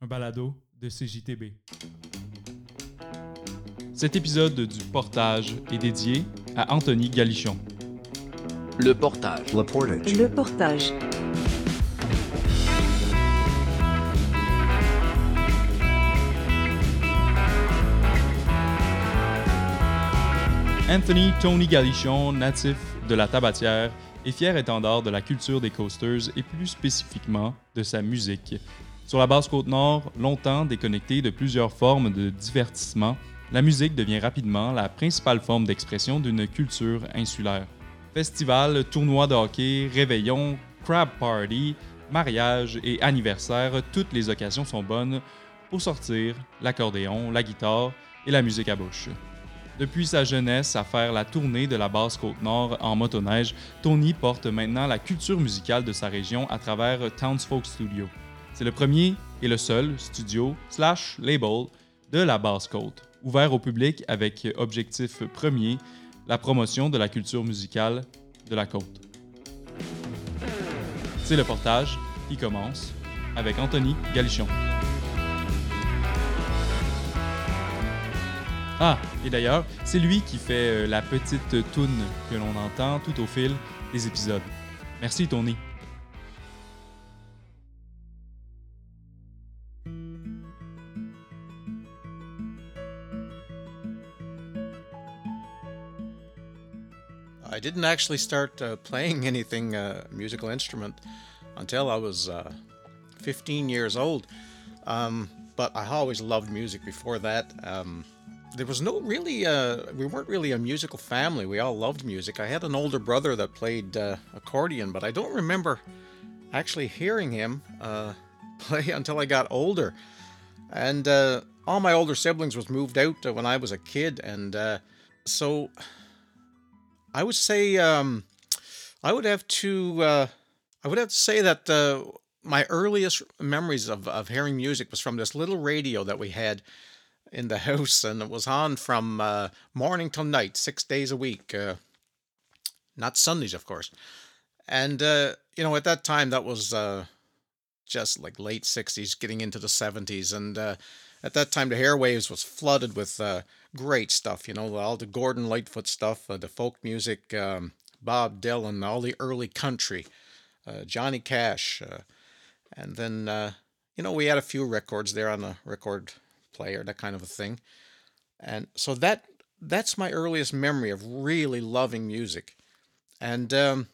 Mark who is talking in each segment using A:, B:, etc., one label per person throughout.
A: un balado de CJTB. Cet épisode du Portage est dédié à Anthony Galichon.
B: Le portage.
C: Le portage.
D: Le portage.
A: Anthony Tony Galichon, natif de la Tabatière, est fier étendard de la culture des coasters et plus spécifiquement de sa musique. Sur la basse côte nord, longtemps déconnectée de plusieurs formes de divertissement, la musique devient rapidement la principale forme d'expression d'une culture insulaire. Festivals, tournois de hockey, réveillons, crab party, mariages et anniversaires, toutes les occasions sont bonnes pour sortir l'accordéon, la guitare et la musique à bouche. Depuis sa jeunesse à faire la tournée de la basse côte nord en motoneige, Tony porte maintenant la culture musicale de sa région à travers Townsfolk Studio. C'est le premier et le seul studio slash label de la basse côte, ouvert au public avec objectif premier la promotion de la culture musicale de la côte. C'est le portage qui commence avec Anthony Galichon. Ah, et d'ailleurs, c'est lui qui fait euh, la petite toune que l'on entend tout au fil des épisodes. Merci Tony.
E: I didn't actually start uh, playing anything uh, musical instrument until I was uh, 15 years old. Um, but I always loved music before that. Um, there was no really, uh, we weren't really a musical family. We all loved music. I had an older brother that played uh, accordion, but I don't remember actually hearing him uh, play until I got older. And all my older siblings was moved out when I was a kid, and so I would say um, I would have to uh, I would have to say that uh, my earliest memories of, of hearing music was from this little radio that we had in the house, and it was on from uh, morning till night, six days a week, uh, not Sundays, of course. And uh, you know, at that time, that was uh, just like late '60s, getting into the '70s, and at that time, the airwaves was flooded with uh, great stuff. You know, all the Gordon Lightfoot stuff, uh, the folk music, um, Bob Dylan, all the early country, uh, Johnny Cash, uh, and then uh, you know we had a few records there on the record player, that kind of a thing. And so that that's my earliest memory of really loving music. And um,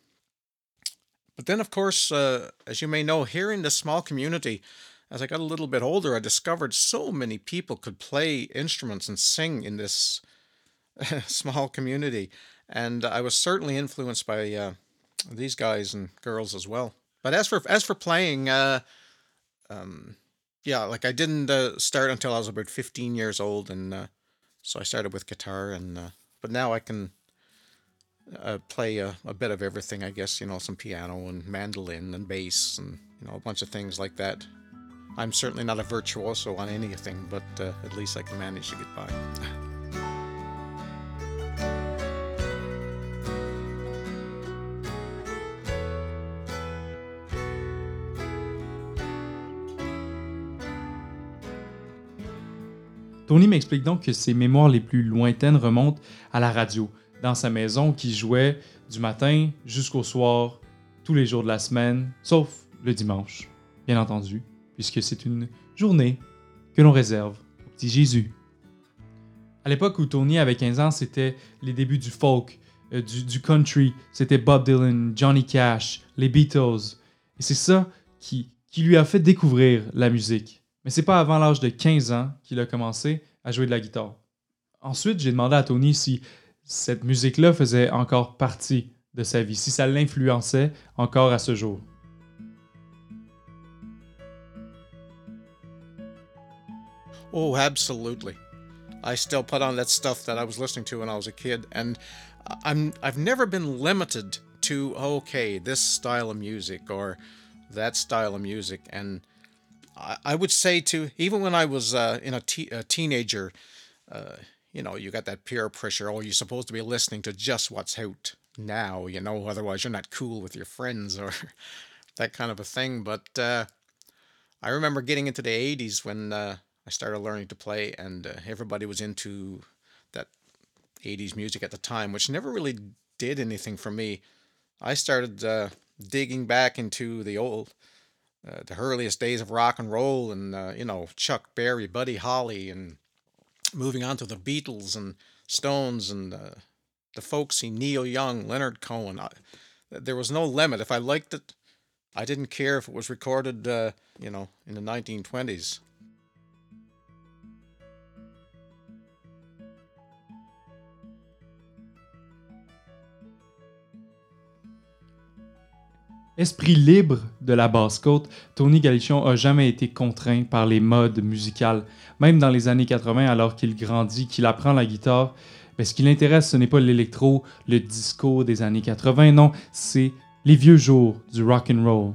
E: but then, of course, uh, as you may know, here in this small community, as I got a little bit older, I discovered so many people could play instruments and sing in this small community, and I was certainly influenced by uh, these guys and girls as well. But as for as for playing, uh, um, yeah, like I didn't uh, start until I was about fifteen years old, and uh, so I started with guitar, and uh, but now I can uh, play a, a bit of everything, I guess. You know, some piano and mandolin and bass, and you know a bunch of things like that. I'm certainly not a virtuoso on anything, but uh, at least I can manage to get by.
A: Tony m'explique donc que ses mémoires les plus lointaines remontent à la radio, dans sa maison qui jouait du matin jusqu'au soir, tous les jours de la semaine, sauf le dimanche, bien entendu, puisque c'est une journée que l'on réserve au petit Jésus. À l'époque où Tony avait 15 ans, c'était les débuts du folk, euh, du, country, c'était Bob Dylan, Johnny Cash, les Beatles. Et c'est ça qui, qui lui a fait découvrir la musique. Mais c'est pas avant l'âge de 15 ans qu'il a commencé à jouer de la guitare. Ensuite, j'ai demandé à Tony si cette musique-là faisait encore partie de sa vie, si ça l'influençait encore à ce jour.
E: Oh, absolutely. I still put on that stuff that I was listening to when I was a kid, and I'm I've never been limited to okay this style of music or that style of music, and I, I would say to even when I was uh, in a, te- a teenager, uh, you know, you got that peer pressure. Oh, you're supposed to be listening to just what's out now, you know, otherwise you're not cool with your friends or that kind of a thing. But uh, I remember getting into the 80s when uh, I started learning to play, and uh, everybody was into that 80s music at the time, which never really did anything for me. I started uh, digging back into the old, uh, the earliest days of rock and roll, and uh, you know Chuck Berry, Buddy Holly, and moving on to the Beatles and Stones and uh, the folksy Neil Young, Leonard Cohen. I, there was no limit. If I liked it, I didn't care if it was recorded, uh, you know, in the 1920s.
A: Esprit libre de la basse-côte, Tony Galichon a jamais été contraint par les modes musicales. Même dans les années 80, alors qu'il grandit, qu'il apprend la guitare, ben, ce qui l'intéresse, ce n'est pas l'électro, le disco des années 80, non, c'est les vieux jours du rock and roll.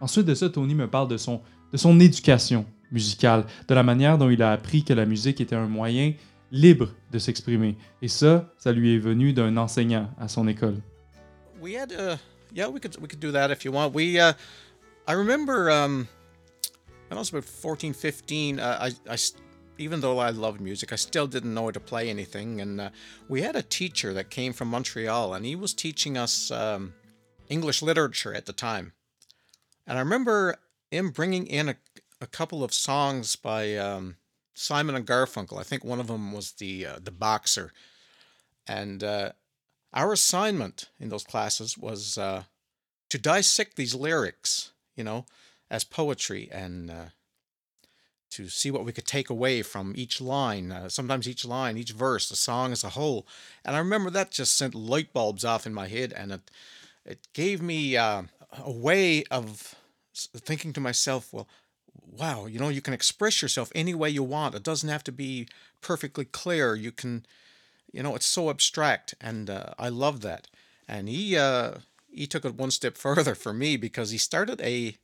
A: Ensuite de ça, Tony me parle de son, de son éducation musicale, de la manière dont il a appris que la musique était un moyen libre de s'exprimer. Et ça, ça lui est venu d'un enseignant à son école.
E: We had, uh, yeah, we could we could do that if you want. We, uh, I remember, um, when I was about 14, 15, uh, I, I, even though I loved music, I still didn't know how to play anything. And uh, we had a teacher that came from Montreal, and he was teaching us um, English literature at the time. And I remember him bringing in a, a couple of songs by um, Simon and Garfunkel. I think one of them was the uh, the boxer, and uh, our assignment in those classes was uh, to dissect these lyrics, you know, as poetry and uh, to see what we could take away from each line. Uh, sometimes each line, each verse, the song as a whole. And I remember that just sent light bulbs off in my head, and it it gave me uh, a way of thinking to myself, well, wow, you know, you can express yourself any way you want. It doesn't have to be perfectly clear. You can, you know, it's so abstract, and uh, I love that. And he uh, he took it one step further for me because he started a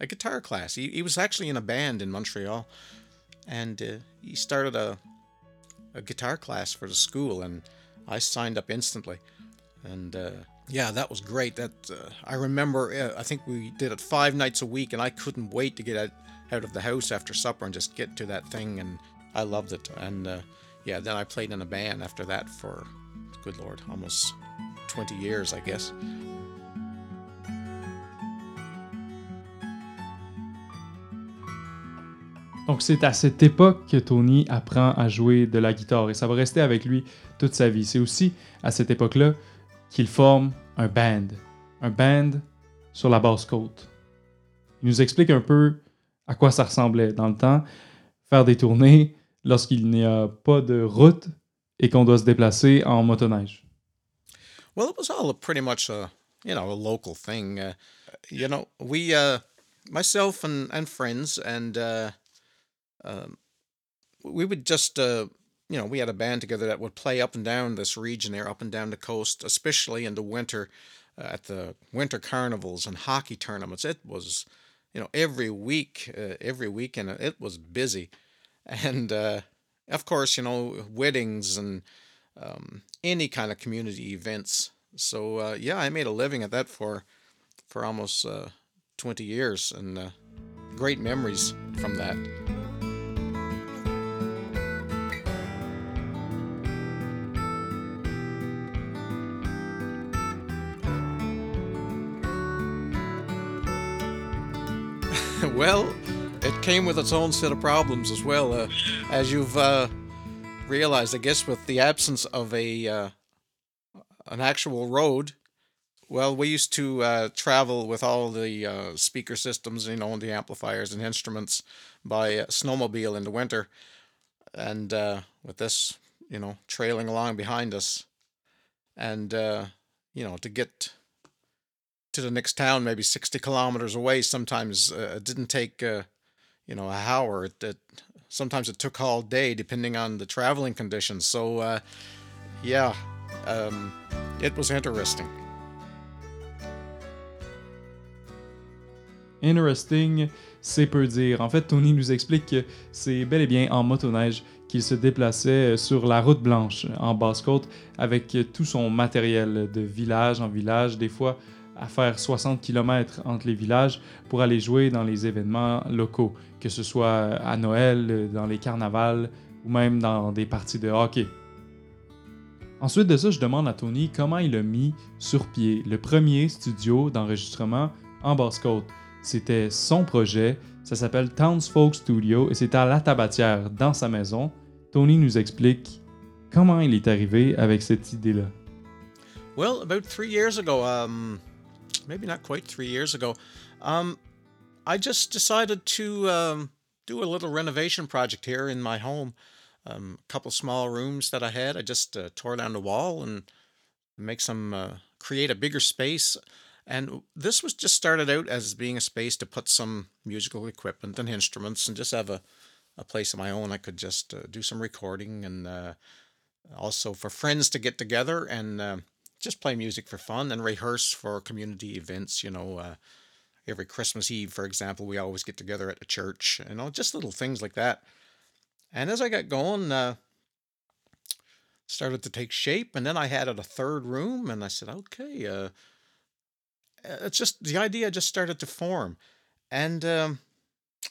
E: a guitar class. He he was actually in a band in Montreal, and uh, he started a a guitar class for the school, and I signed up instantly, and. Uh, yeah, that was great. That uh, I remember. Uh, I think we did it five nights a week, and I couldn't wait to get out, of the house after supper and just get to that thing. And I loved it. And uh, yeah, then I played in a band after that for, good lord, almost 20 years, I guess.
A: Donc c'est à cette époque que Tony apprend à jouer de la guitare et ça va rester avec lui toute sa vie. C'est aussi à cette époque-là qu'il forme un band, un band sur la basse côte. Il nous explique un peu à quoi ça ressemblait dans le temps, faire des tournées lorsqu'il n'y a pas de route et qu'on doit se déplacer en motoneige.
E: Well, it was all pretty much a you know a local thing. Uh, you know, we uh, myself and and friends and uh, um, we would just uh, you know we had a band together that would play up and down this region there, up and down the coast, especially in the winter uh, at the winter carnivals and hockey tournaments. It was you know every week, uh, every weekend it was busy, and uh, of course you know weddings and um, any kind of community events. So uh, yeah, I made a living at that for for almost uh, 20 years, and uh, great memories from that. Came with its own set of problems as well, uh, as you've uh, realized. I guess with the absence of a uh, an actual road. Well, we used to uh, travel with all the uh, speaker systems, you know, and the amplifiers and instruments by snowmobile in the winter, and uh, with this, you know, trailing along behind us, and you know, to get to the next town, maybe sixty kilometers away, sometimes uh, it didn't take, uh, you know, a hour. It sometimes it took all day, depending on the traveling conditions. So, uh, yeah, um, it was interesting.
A: Interesting, c'est peu dire. En fait, Tony nous explique que c'est bel et bien en motoneige qu'il se déplaçait sur la route blanche en Basse-Côte avec tout son matériel de village en village, des fois à faire 60 km entre les villages pour aller jouer dans les événements locaux, que ce soit à Noël, dans les carnavals ou même dans des parties de hockey. Ensuite de ça, je demande à Tony comment il a mis sur pied le premier studio d'enregistrement en Basse-Côte. C'était son projet, ça s'appelle Townsfolk Studio et c'est à La Tabatière, dans sa maison. Tony nous explique comment il est arrivé avec cette idée-là.
E: Um, maybe not quite three years ago, um, I just decided to um, do a little renovation project here in my home. Um, a couple small rooms that I had, I just uh, tore down the wall and make some, uh, create a bigger space. And this was just started out as being a space to put some musical equipment and instruments and just have a, a place of my own. I could just uh, do some recording and uh, also for friends to get together and uh, just play music for fun and rehearse for community events. You know, uh, every Christmas Eve, for example, we always get together at the church. You know, just little things like that. And as I got going, uh, started to take shape, and then I had a third room, and I said, okay, uh, it's just the idea just started to form, and um,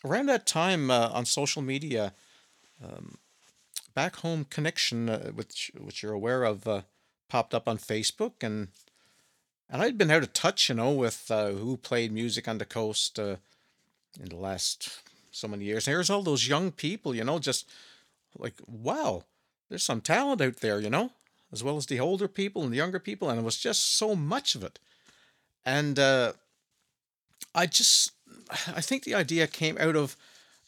E: around that time uh, on social media, um, Back Home Connection, uh, which which you're aware of, uh, popped up on Facebook, and and I'd been out of touch, you know, with uh, who played music on the coast uh, in the last so many years. And here's all those young people, you know, just like wow, there's some talent out there, you know, as well as the older people and the younger people, and it was just so much of it. And uh, I just, I think the idea came out of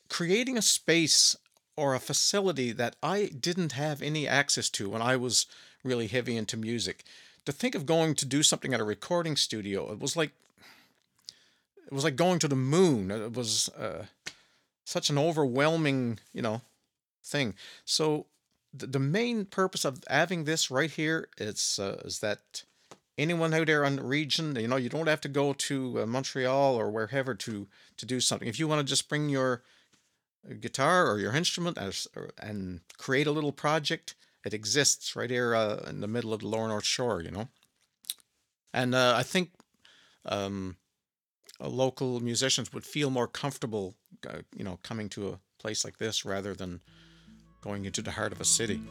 E: creating a space or a facility that I didn't have any access to when I was really heavy into music. To think of going to do something at a recording studio, it was like it was like going to the moon. It was uh, such an overwhelming, you know, thing. So the, the main purpose of having this right here is uh, is that anyone out there on the region, you know, you don't have to go to uh, Montreal or wherever to to do something. If you want to just bring your guitar or your instrument and create a little project, it exists right here uh, in the middle of the lower North Shore, you know. And uh, I think um, local musicians would feel more comfortable, uh, you know, coming to a place like this rather than going into the heart of a city.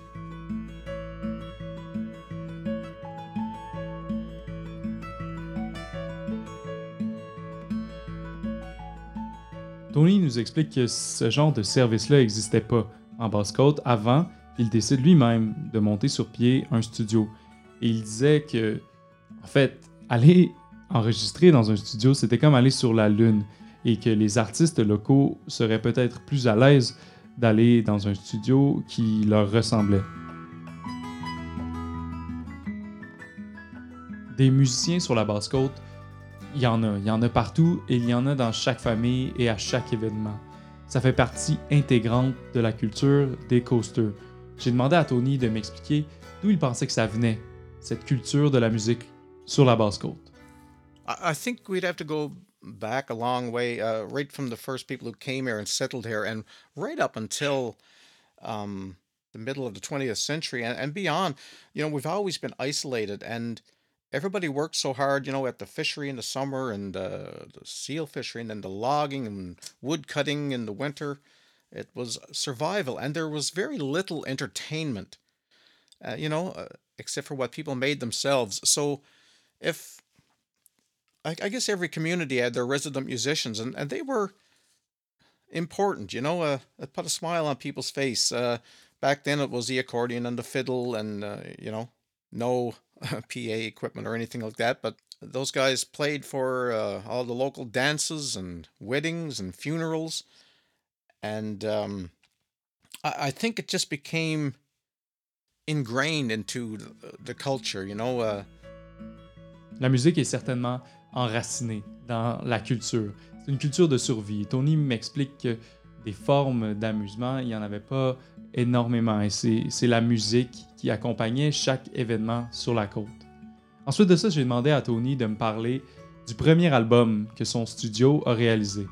A: Tony nous explique que ce genre de service-là n'existait pas en Basse-Côte avant qu'il décide lui-même de monter sur pied un studio. Et il disait que, en fait, aller enregistrer dans un studio, c'était comme aller sur la Lune et que les artistes locaux seraient peut-être plus à l'aise d'aller dans un studio qui leur ressemblait. Des musiciens sur la basse-côte, il y en a. Il y en a partout et il y en a dans chaque famille et à chaque événement. Ça fait partie intégrante de la culture des coasters. J'ai demandé à Tony de m'expliquer d'où il pensait que ça venait, cette culture de la musique sur la basse-côte.
E: I I think we'd have to go back a long way, uh, right from the first people who came here and settled here, and right up until um, the middle of the 20th century and, and beyond. You know, we've always been isolated, and everybody worked so hard, you know, at the fishery in the summer and uh, the seal fishery, and then the logging and wood cutting in the winter. It was survival, and there was very little entertainment, uh, you know, uh, except for what people made themselves. So, if I, I guess every community had their resident musicians, and, and they were important. You know, uh, it put a smile on people's face. Uh, back then, it was the accordion and the fiddle, and uh, you know, no PA equipment or anything like that. But those guys played for uh, all the local dances and weddings and funerals, and um, I, I think it just became ingrained into the, culture. You know. Uh,
A: La musique est certainement enracinée dans la culture. C'est une culture de survie. Tony m'explique que des formes d'amusement, il n'y en avait pas énormément. Et c'est la musique qui accompagnait chaque événement sur la côte. Ensuite de ça, j'ai demandé à Tony de me parler du premier album que son studio a réalisé.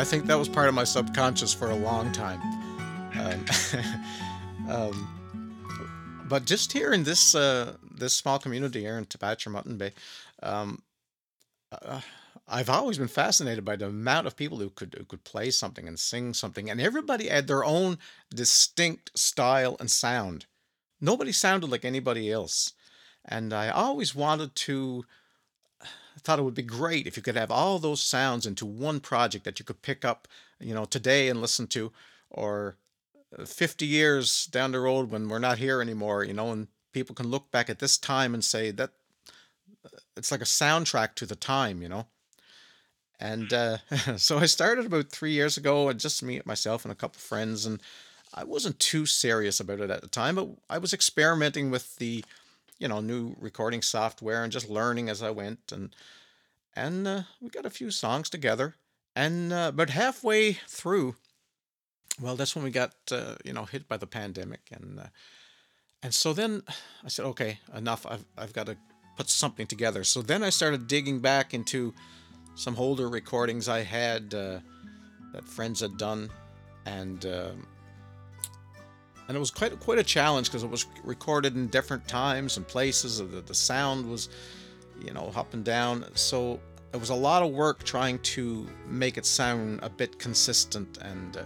E: I think that was part of my subconscious for a long time. Um, um, but just here in this uh, this small community here in Tabacha Mutton Bay, um, uh, I've always been fascinated by the amount of people who could who could play something and sing something, and everybody had their own distinct style and sound. Nobody sounded like anybody else, and I always wanted to. I thought it would be great if you could have all those sounds into one project that you could pick up, you know, today and listen to, or uh, 50 years down the road when we're not here anymore, you know, and people can look back at this time and say that uh, it's like a soundtrack to the time, you know. And uh, so I started about three years ago, and just me, myself, and a couple friends, and I wasn't too serious about it at the time, but I was experimenting with the, you know, new recording software and just learning as I went, and and uh, we got a few songs together. And uh, about halfway through, well, that's when we got uh, you know hit by the pandemic, and uh, and so then I said, okay, enough. I've I've got to put something together. So then I started digging back into some older recordings I had uh, that friends had done, and uh, and it was quite quite a challenge because it was recorded in different times and places. The, the sound was, you know, up and down. So it was a lot of work trying to make it sound a bit consistent and, uh,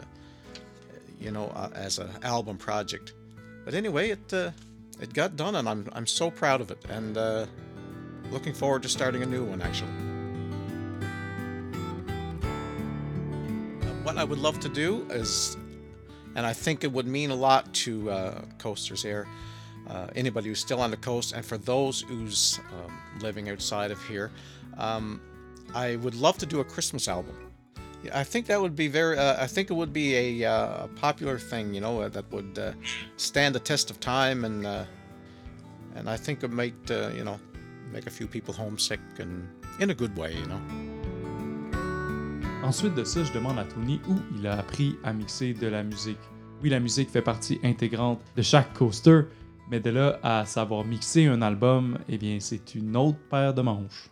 E: you know, uh, as an album project. But anyway, it uh, it got done, and I'm I'm so proud of it, and uh, looking forward to starting a new one actually. what I would love to do is, and I think it would mean a lot to uh, coasters here, uh, anybody who's still on the coast, and for those who's um, living outside of here, um, I would love to do a Christmas album. I think that would be very. Uh, I think it would be a, uh, popular thing, you know, uh, that would uh, stand the test of time, and and I think it might, you know, make a few people homesick, and in a good way, you know.
A: Ensuite de ça, je demande à Tony où il a appris à mixer de la musique. Oui, la musique fait partie intégrante de chaque coaster, mais de là à savoir mixer un album, eh bien, c'est une autre paire de manches.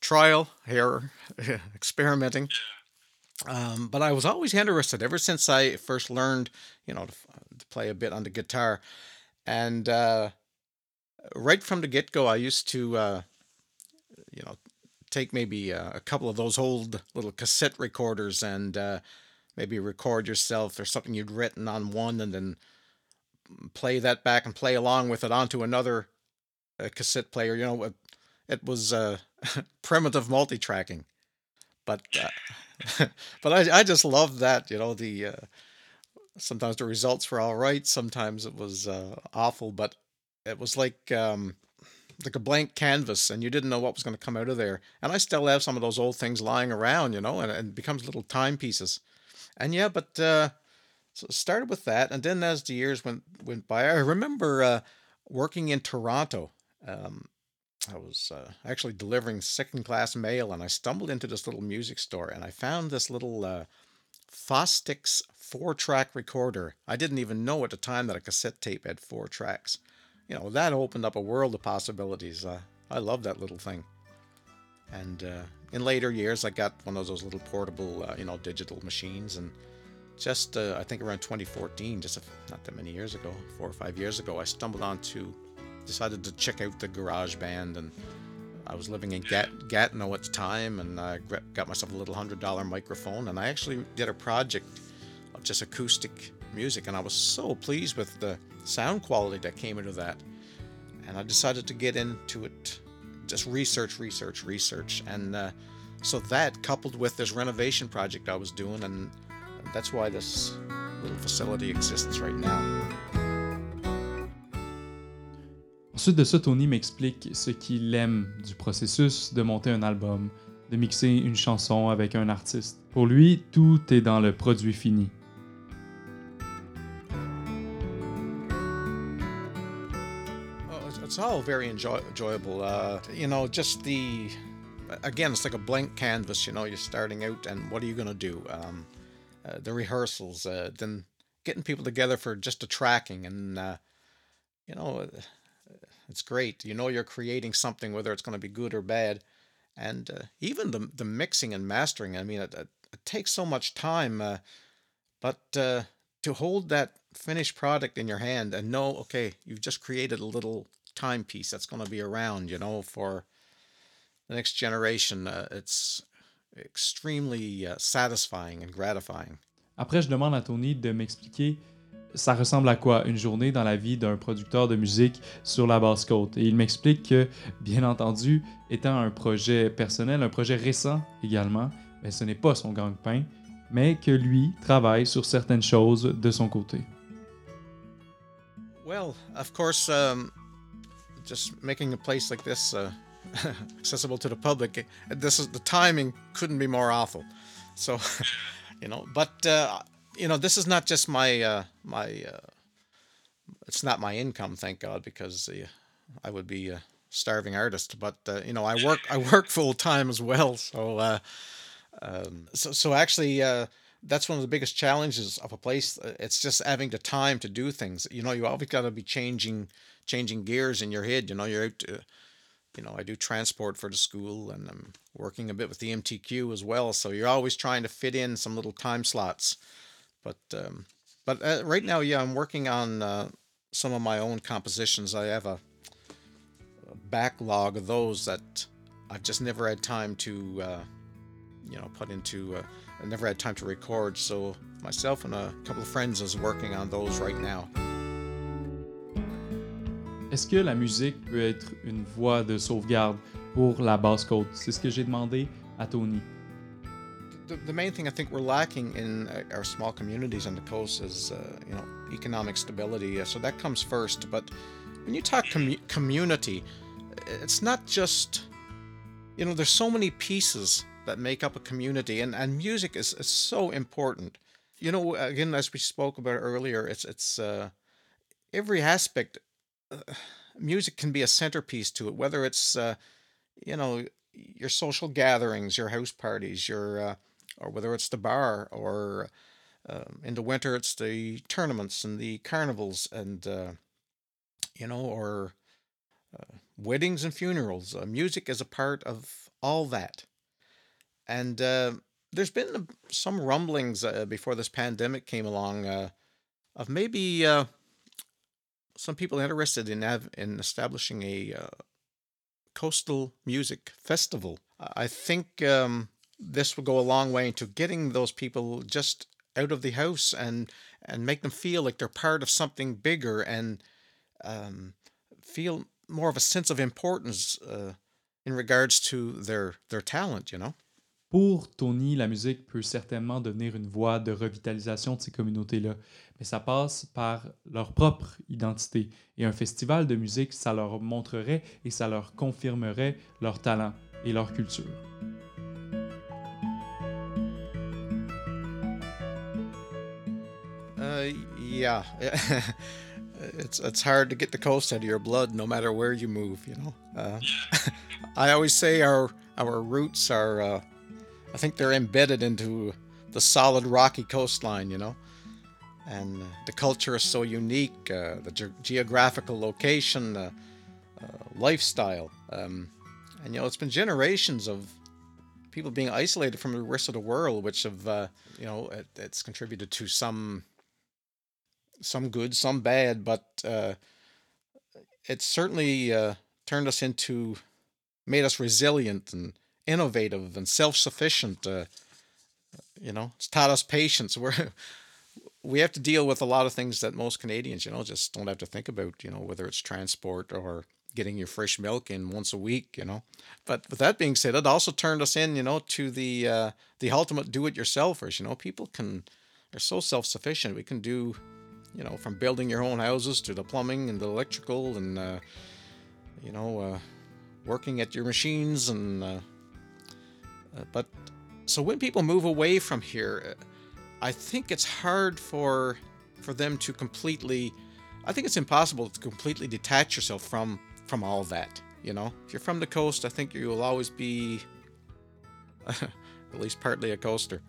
E: Trial, error, experimenting. Um, but I was always interested ever since I first learned, you know, to, to play a bit on the guitar. And uh, right from the get go, I used to, uh, you know, take maybe a, a couple of those old little cassette recorders and uh, maybe record yourself or something you'd written on one and then play that back and play along with it onto another uh, cassette player. You know, it, it was uh, primitive multi-tracking, but uh, but I I just loved that. You know, the uh, sometimes the results were all right, sometimes it was uh, awful, but it was like um, like a blank canvas and you didn't know what was going to come out of there. And I still have some of those old things lying around, you know, and, and it becomes little timepieces. And yeah, but uh, so started with that. And then as the years went, went by, I remember uh, working in Toronto. Um, I was uh, actually delivering second class mail and I stumbled into this little music store and I found this little uh, Fostex four track recorder. I didn't even know at the time that a cassette tape had four tracks you know, that opened up a world of possibilities. Uh, I love that little thing. And uh, in later years, I got one of those little portable, uh, you know, digital machines. And just, uh, I think around 2014, just a, not that many years ago, four or five years ago, I stumbled onto, decided to check out the Garage Band. And I was living in Gat- Gatineau at the time, and I got myself a little hundred dollar microphone. And I actually did a project of just acoustic music, and I was so pleased with the sound quality that came into that. And I decided to get into it, just research, research, research. And uh, so that coupled with this renovation project I was doing, and that's why this little facility exists right now.
A: Ensuite de ça, Tony m'explique ce qu'il aime du processus de monter un album, de mixer une chanson avec un artiste. Pour lui, tout est dans le produit fini.
E: It's all very enjoy- enjoyable. Uh, you know, just the again, it's like a blank canvas. You know, you're starting out, and what are you going to do? Um, uh, the rehearsals, uh, then getting people together for just a tracking, and uh, you know, uh, it's great. You know, you're creating something, whether it's going to be good or bad, and uh, even the the mixing and mastering. I mean, it, it, it takes so much time, but to hold that finished product in your hand and know, okay, you've just created a little timepiece that's going to be around, you know, for the next generation. Uh, it's extremely uh, satisfying and gratifying.
A: Après, je demande à Tony de m'expliquer ça ressemble à quoi une journée dans la vie d'un producteur de musique sur la basse côte? Et il m'explique que, bien entendu, étant un projet personnel, un projet récent également, ben, ce n'est pas son gang-pain, mais que lui travaille sur certaines choses de son côté.
E: Well, of course, um, just making a place like this uh, accessible to the public, this is the timing couldn't be more awful. So, you know, but uh, you know, this is not just my uh, my. Uh, it's not my income, thank God, because uh, I would be a starving artist. But uh, you know, I work I work full time as well. So, uh, um, so so actually, uh, that's one of the biggest challenges of a place. Uh, it's just having the time to do things. You know, you always got to be changing changing gears in your head. You know, you're out. To, you know, I do transport for the school, and I'm working a bit with the MTQ as well. So you're always trying to fit in some little time slots. But um, but uh, right now, yeah, I'm working on uh, some of my own compositions. I have a, a, backlog of those that I've just never had time to, uh, you know, put into. Uh, I never had time to record. So myself and a couple of friends is working on those right now.
A: Est-ce que la musique peut être une voie de sauvegarde pour la basse côte? C'est ce que j'ai demandé à Tony.
E: the, the main thing I think we're lacking in uh, our small communities on the coast is, uh, you know, economic stability. So that comes first. But when you talk com- community, it's not just, you know, there's so many pieces that make up a community, and, and music is, is so important. You know, again, as we spoke about earlier, it's it's uh, every aspect. Uh, music can be a centerpiece to it, whether it's uh, you know your social gatherings, your house parties, your uh, or whether it's the bar, or um, in the winter it's the tournaments and the carnivals, and uh, you know, or uh, weddings and funerals. Uh, music is a part of all that, and uh, there's been some rumblings uh, before this pandemic came along uh, of maybe some people interested in have, in establishing a coastal music festival. I think um, this will go a long way into getting those people just out of the house and and make them feel like they're part of something bigger and um, feel more of a sense of importance uh, in regards to their their talent, you know.
A: Pour Tony, la musique peut certainement devenir une voie de revitalisation de ces communautés-là, mais ça passe par leur propre identité. Et un festival de musique, ça leur montrerait et ça leur confirmerait leur talent et leur culture.
E: yeah, it's it's hard to get the coast out of your blood, no matter where you move. You know, uh, I always say our our roots are, uh, I think they're embedded into the solid rocky coastline. You know, and uh, the culture is so unique, uh, the ge- geographical location, the uh, lifestyle, um, and you know, it's been generations of people being isolated from the rest of the world, which have, uh, you know, it, it's contributed to some some good, some bad, but uh, it certainly uh, turned us into, made us resilient and innovative and self-sufficient. Uh, you know, it's taught us patience. We're we have to deal with a lot of things that most Canadians, you know, just don't have to think about. You know, whether it's transport or getting your fresh milk in once a week. You know, but with that being said, it also turned us in, you know, to the uh, the ultimate do-it-yourselfers. You know, people can are so self-sufficient. We can do you know, from building your own houses to the plumbing and the electrical and, uh, you know, uh, working at your machines and, uh, but so when people move away from here, I think it's hard for for them to completely. I think it's impossible to completely detach yourself from from all that. You know, if you're from the coast, I think you will always be at least partly a coaster.